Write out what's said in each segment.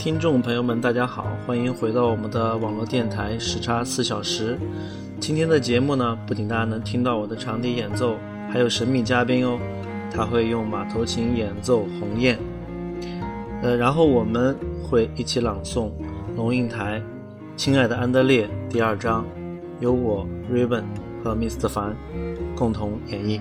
听众朋友们，大家好，欢迎回到我们的网络电台时差四小时。今天的节目呢，不仅大家能听到我的长笛演奏，还有神秘嘉宾哦，他会用马头琴演奏《鸿雁》。呃，然后我们会一起朗诵《龙应台》《亲爱的安德烈》第二章，由我 Raven 和 Mr. 凡共同演绎。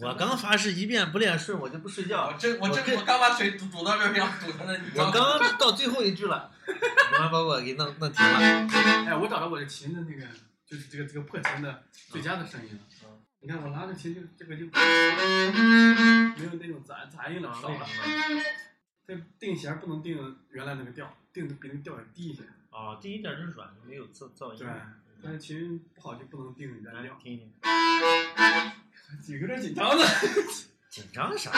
我刚发誓一遍不练顺，我就不睡觉我。真我我跟真我刚把水堵堵到这边，堵成了你我刚刚到最后一句了，你妈把我给弄弄停了。哎，我找到我的琴的那个，就是这个这个破琴的最佳的声音了。嗯你看我拉着琴就这个就没有那种杂杂音了，少了。这定弦不能定原来那个调，定的比那个调要低一些。哦，低一点是软，没有噪噪音。对，但是琴不好就不能定原来调。听一听。有点紧张呢。紧张啥？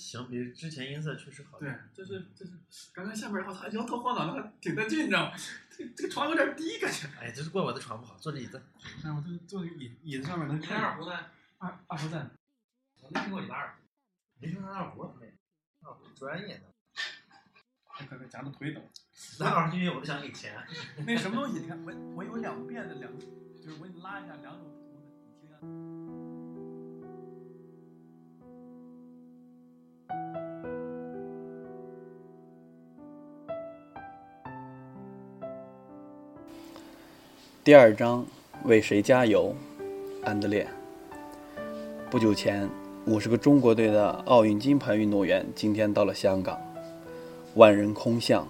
行，比之前音色确实好。对，就是就是刚刚下面我操摇头晃脑的还挺得劲，你知道吗？这这个床有点低，感觉。哎，这是怪我的床不好，坐这椅子。哎，我这坐这个椅椅子上面能看二胡呢？二二胡在。我没听过你的二胡，没听过二胡，没。二胡专业的，快快快，夹着腿抖。那二胡音乐我都想给你钱。那什么东西？你看我我有两遍的两，就是我给你拉一下两种不同的，你听听。第二章，为谁加油？安德烈。不久前，五十个中国队的奥运金牌运动员今天到了香港，万人空巷，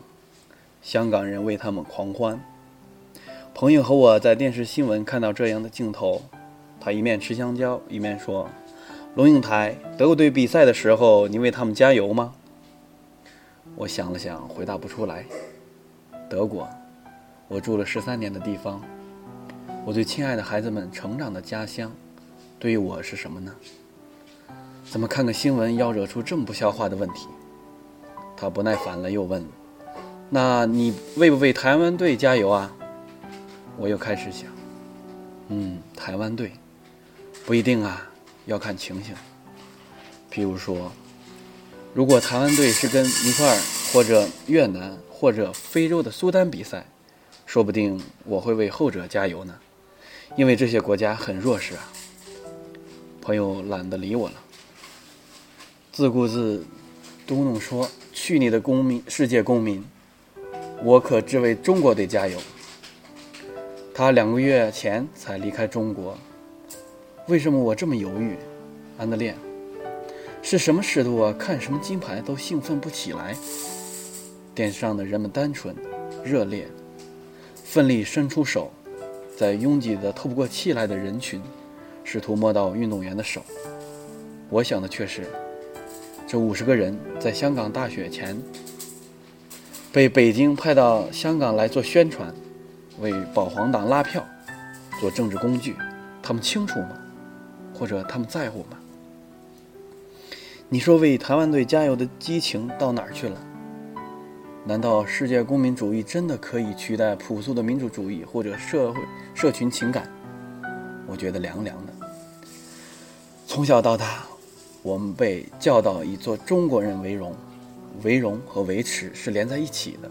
香港人为他们狂欢。朋友和我在电视新闻看到这样的镜头，他一面吃香蕉，一面说：“龙应台，德国队比赛的时候，你为他们加油吗？”我想了想，回答不出来。德国，我住了十三年的地方。我最亲爱的孩子们成长的家乡，对于我是什么呢？怎么看个新闻要惹出这么不消化的问题？他不耐烦了，又问：“那你为不为台湾队加油啊？”我又开始想：“嗯，台湾队不一定啊，要看情形。譬如说，如果台湾队是跟尼泊尔或者越南或者非洲的苏丹比赛，说不定我会为后者加油呢。”因为这些国家很弱势啊。朋友懒得理我了，自顾自嘟囔说：“去你的公民，世界公民！我可只为中国队加油。”他两个月前才离开中国，为什么我这么犹豫？安德烈，是什么使得我看什么金牌都兴奋不起来？电视上的人们单纯、热烈，奋力伸出手。在拥挤的透不过气来的人群，试图摸到运动员的手。我想的却是，这五十个人在香港大雪前，被北京派到香港来做宣传，为保皇党拉票，做政治工具。他们清楚吗？或者他们在乎吗？你说为台湾队加油的激情到哪儿去了？难道世界公民主义真的可以取代朴素的民主主义或者社会社群情感？我觉得凉凉的。从小到大，我们被教导以做中国人为荣，为荣和维持是连在一起的。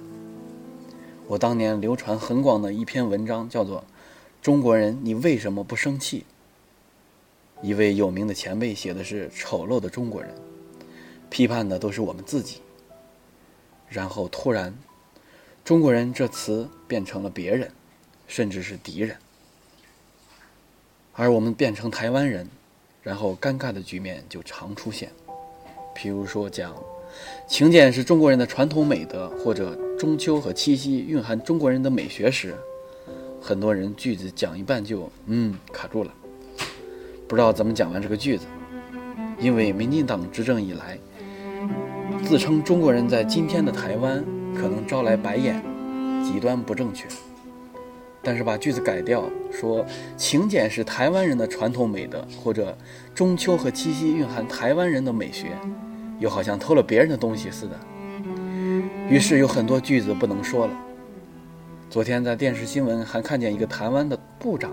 我当年流传很广的一篇文章叫做《中国人，你为什么不生气》。一位有名的前辈写的是丑陋的中国人，批判的都是我们自己。然后突然，“中国人”这词变成了别人，甚至是敌人，而我们变成台湾人，然后尴尬的局面就常出现。譬如说讲请柬是中国人的传统美德，或者中秋和七夕蕴含中国人的美学时，很多人句子讲一半就嗯卡住了，不知道怎么讲完这个句子，因为民进党执政以来。自称中国人在今天的台湾可能招来白眼，极端不正确。但是把句子改掉，说请柬是台湾人的传统美德，或者中秋和七夕蕴含台湾人的美学，又好像偷了别人的东西似的。于是有很多句子不能说了。昨天在电视新闻还看见一个台湾的部长，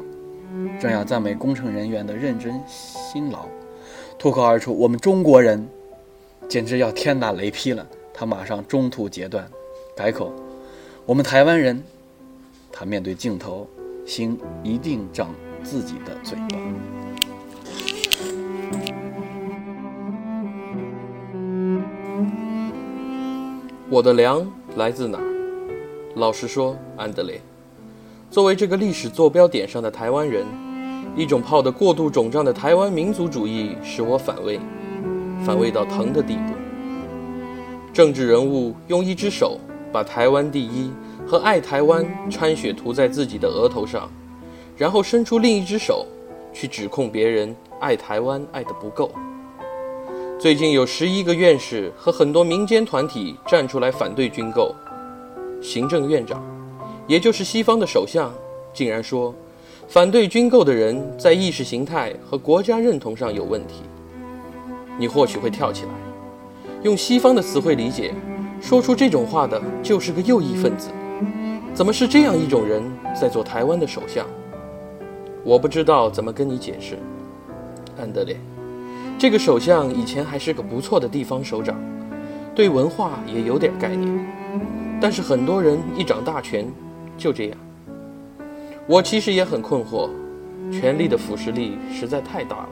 正要赞美工程人员的认真辛劳，脱口而出：“我们中国人。”简直要天打雷劈了！他马上中途截断，改口：“我们台湾人。”他面对镜头，心一定长自己的嘴巴。我的粮来自哪儿？老实说，安德烈，作为这个历史坐标点上的台湾人，一种泡得过度肿胀的台湾民族主义使我反胃。反胃到疼的地步。政治人物用一只手把“台湾第一”和“爱台湾”掺血涂在自己的额头上，然后伸出另一只手去指控别人爱台湾爱得不够。最近有十一个院士和很多民间团体站出来反对军购，行政院长，也就是西方的首相，竟然说，反对军购的人在意识形态和国家认同上有问题。你或许会跳起来，用西方的词汇理解，说出这种话的就是个右翼分子。怎么是这样一种人在做台湾的首相？我不知道怎么跟你解释，安德烈。这个首相以前还是个不错的地方首长，对文化也有点概念。但是很多人一掌大权，就这样。我其实也很困惑，权力的腐蚀力实在太大了。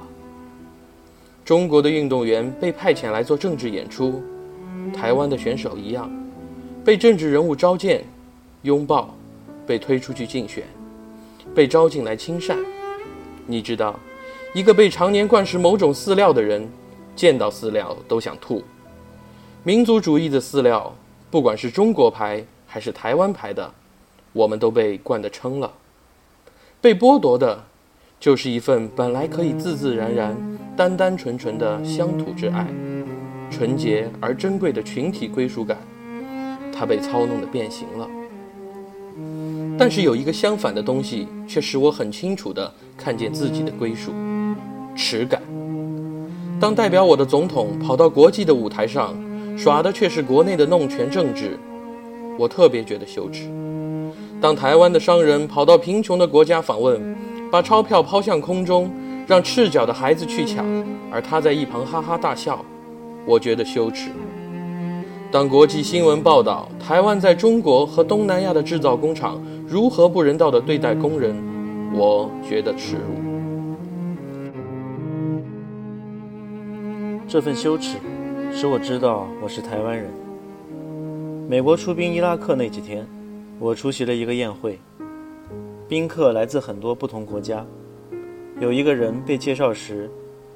中国的运动员被派遣来做政治演出，台湾的选手一样，被政治人物召见、拥抱，被推出去竞选，被招进来亲善。你知道，一个被常年灌食某种饲料的人，见到饲料都想吐。民族主义的饲料，不管是中国牌还是台湾牌的，我们都被灌得撑了。被剥夺的，就是一份本来可以自自然然、单单纯纯的乡土之爱，纯洁而珍贵的群体归属感，它被操弄的变形了。但是有一个相反的东西，却使我很清楚地看见自己的归属——耻感。当代表我的总统跑到国际的舞台上，耍的却是国内的弄权政治，我特别觉得羞耻。当台湾的商人跑到贫穷的国家访问，把钞票抛向空中，让赤脚的孩子去抢，而他在一旁哈哈大笑，我觉得羞耻。当国际新闻报道台湾在中国和东南亚的制造工厂如何不人道的对待工人，我觉得耻辱。这份羞耻，使我知道我是台湾人。美国出兵伊拉克那几天，我出席了一个宴会，宾客来自很多不同国家。有一个人被介绍时，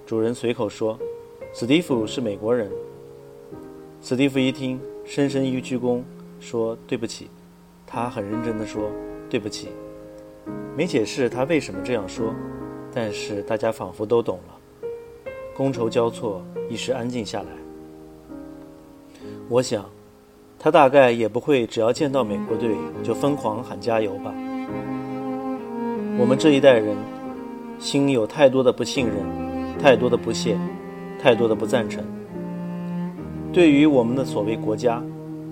主人随口说：“史蒂夫是美国人。”史蒂夫一听，深深一鞠躬，说：“对不起。”他很认真地说：“对不起。”没解释他为什么这样说，但是大家仿佛都懂了。觥筹交错，一时安静下来。我想，他大概也不会只要见到美国队就疯狂喊加油吧。我们这一代人，心有太多的不信任，太多的不屑，太多的不赞成。对于我们的所谓国家，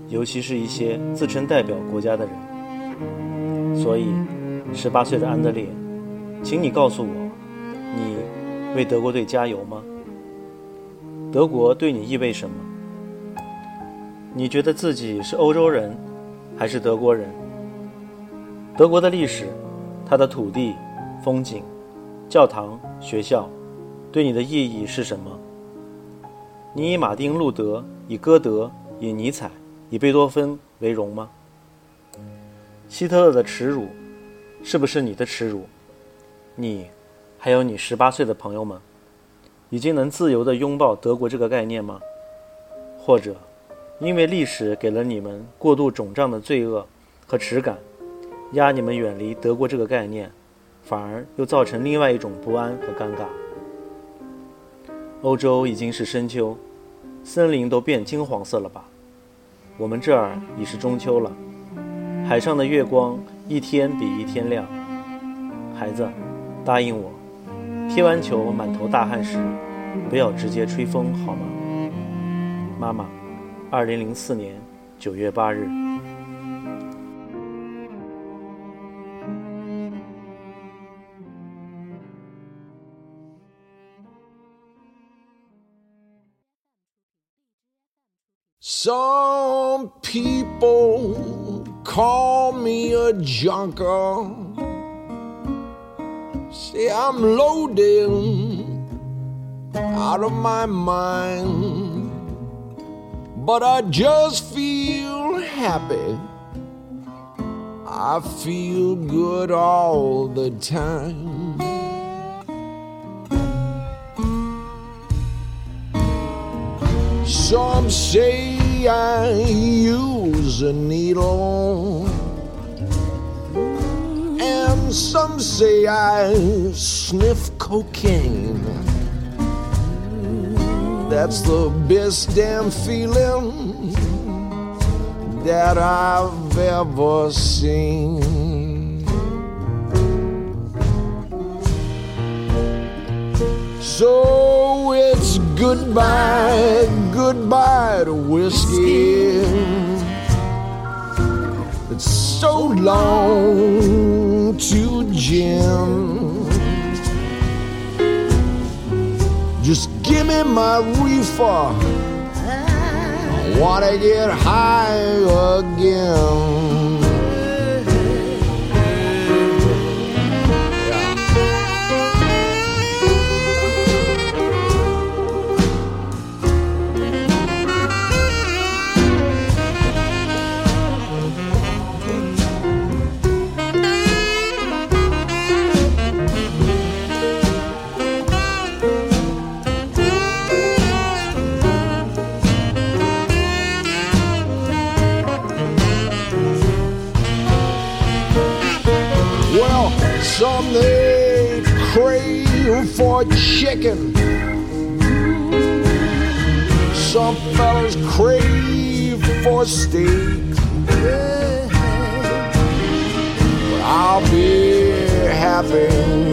尤其是一些自称代表国家的人，所以，十八岁的安德烈，请你告诉我，你为德国队加油吗？德国对你意味什么？你觉得自己是欧洲人，还是德国人？德国的历史，它的土地、风景、教堂、学校，对你的意义是什么？你以马丁·路德、以歌德、以尼采、以贝多芬为荣吗？希特勒的耻辱，是不是你的耻辱？你，还有你十八岁的朋友们？已经能自由地拥抱德国这个概念吗？或者，因为历史给了你们过度肿胀的罪恶和耻感，压你们远离德国这个概念，反而又造成另外一种不安和尴尬？欧洲已经是深秋，森林都变金黄色了吧？我们这儿已是中秋了，海上的月光一天比一天亮。孩子，答应我。踢完球满头大汗时，不要直接吹风，好吗？妈妈，二零零四年九月八日。Junker. See, I'm loaded out of my mind. But I just feel happy. I feel good all the time. Some say I use a needle, some say I sniff cocaine. That's the best damn feeling that I've ever seen. So it's Goodbye, goodbye to whiskey. It's so long to gin. Just give me my reefer. I wanna get high again. Some they crave for chicken. Some fellas crave for steak. But I'll be happy,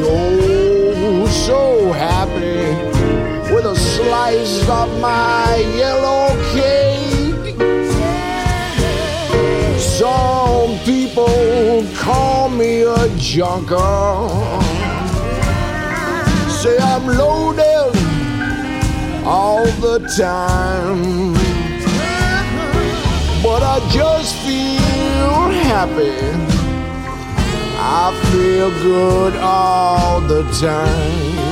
oh, so happy with a slice of my yellow call me a junker. Say I'm loaded all the time. But I just feel happy. I feel good all the time.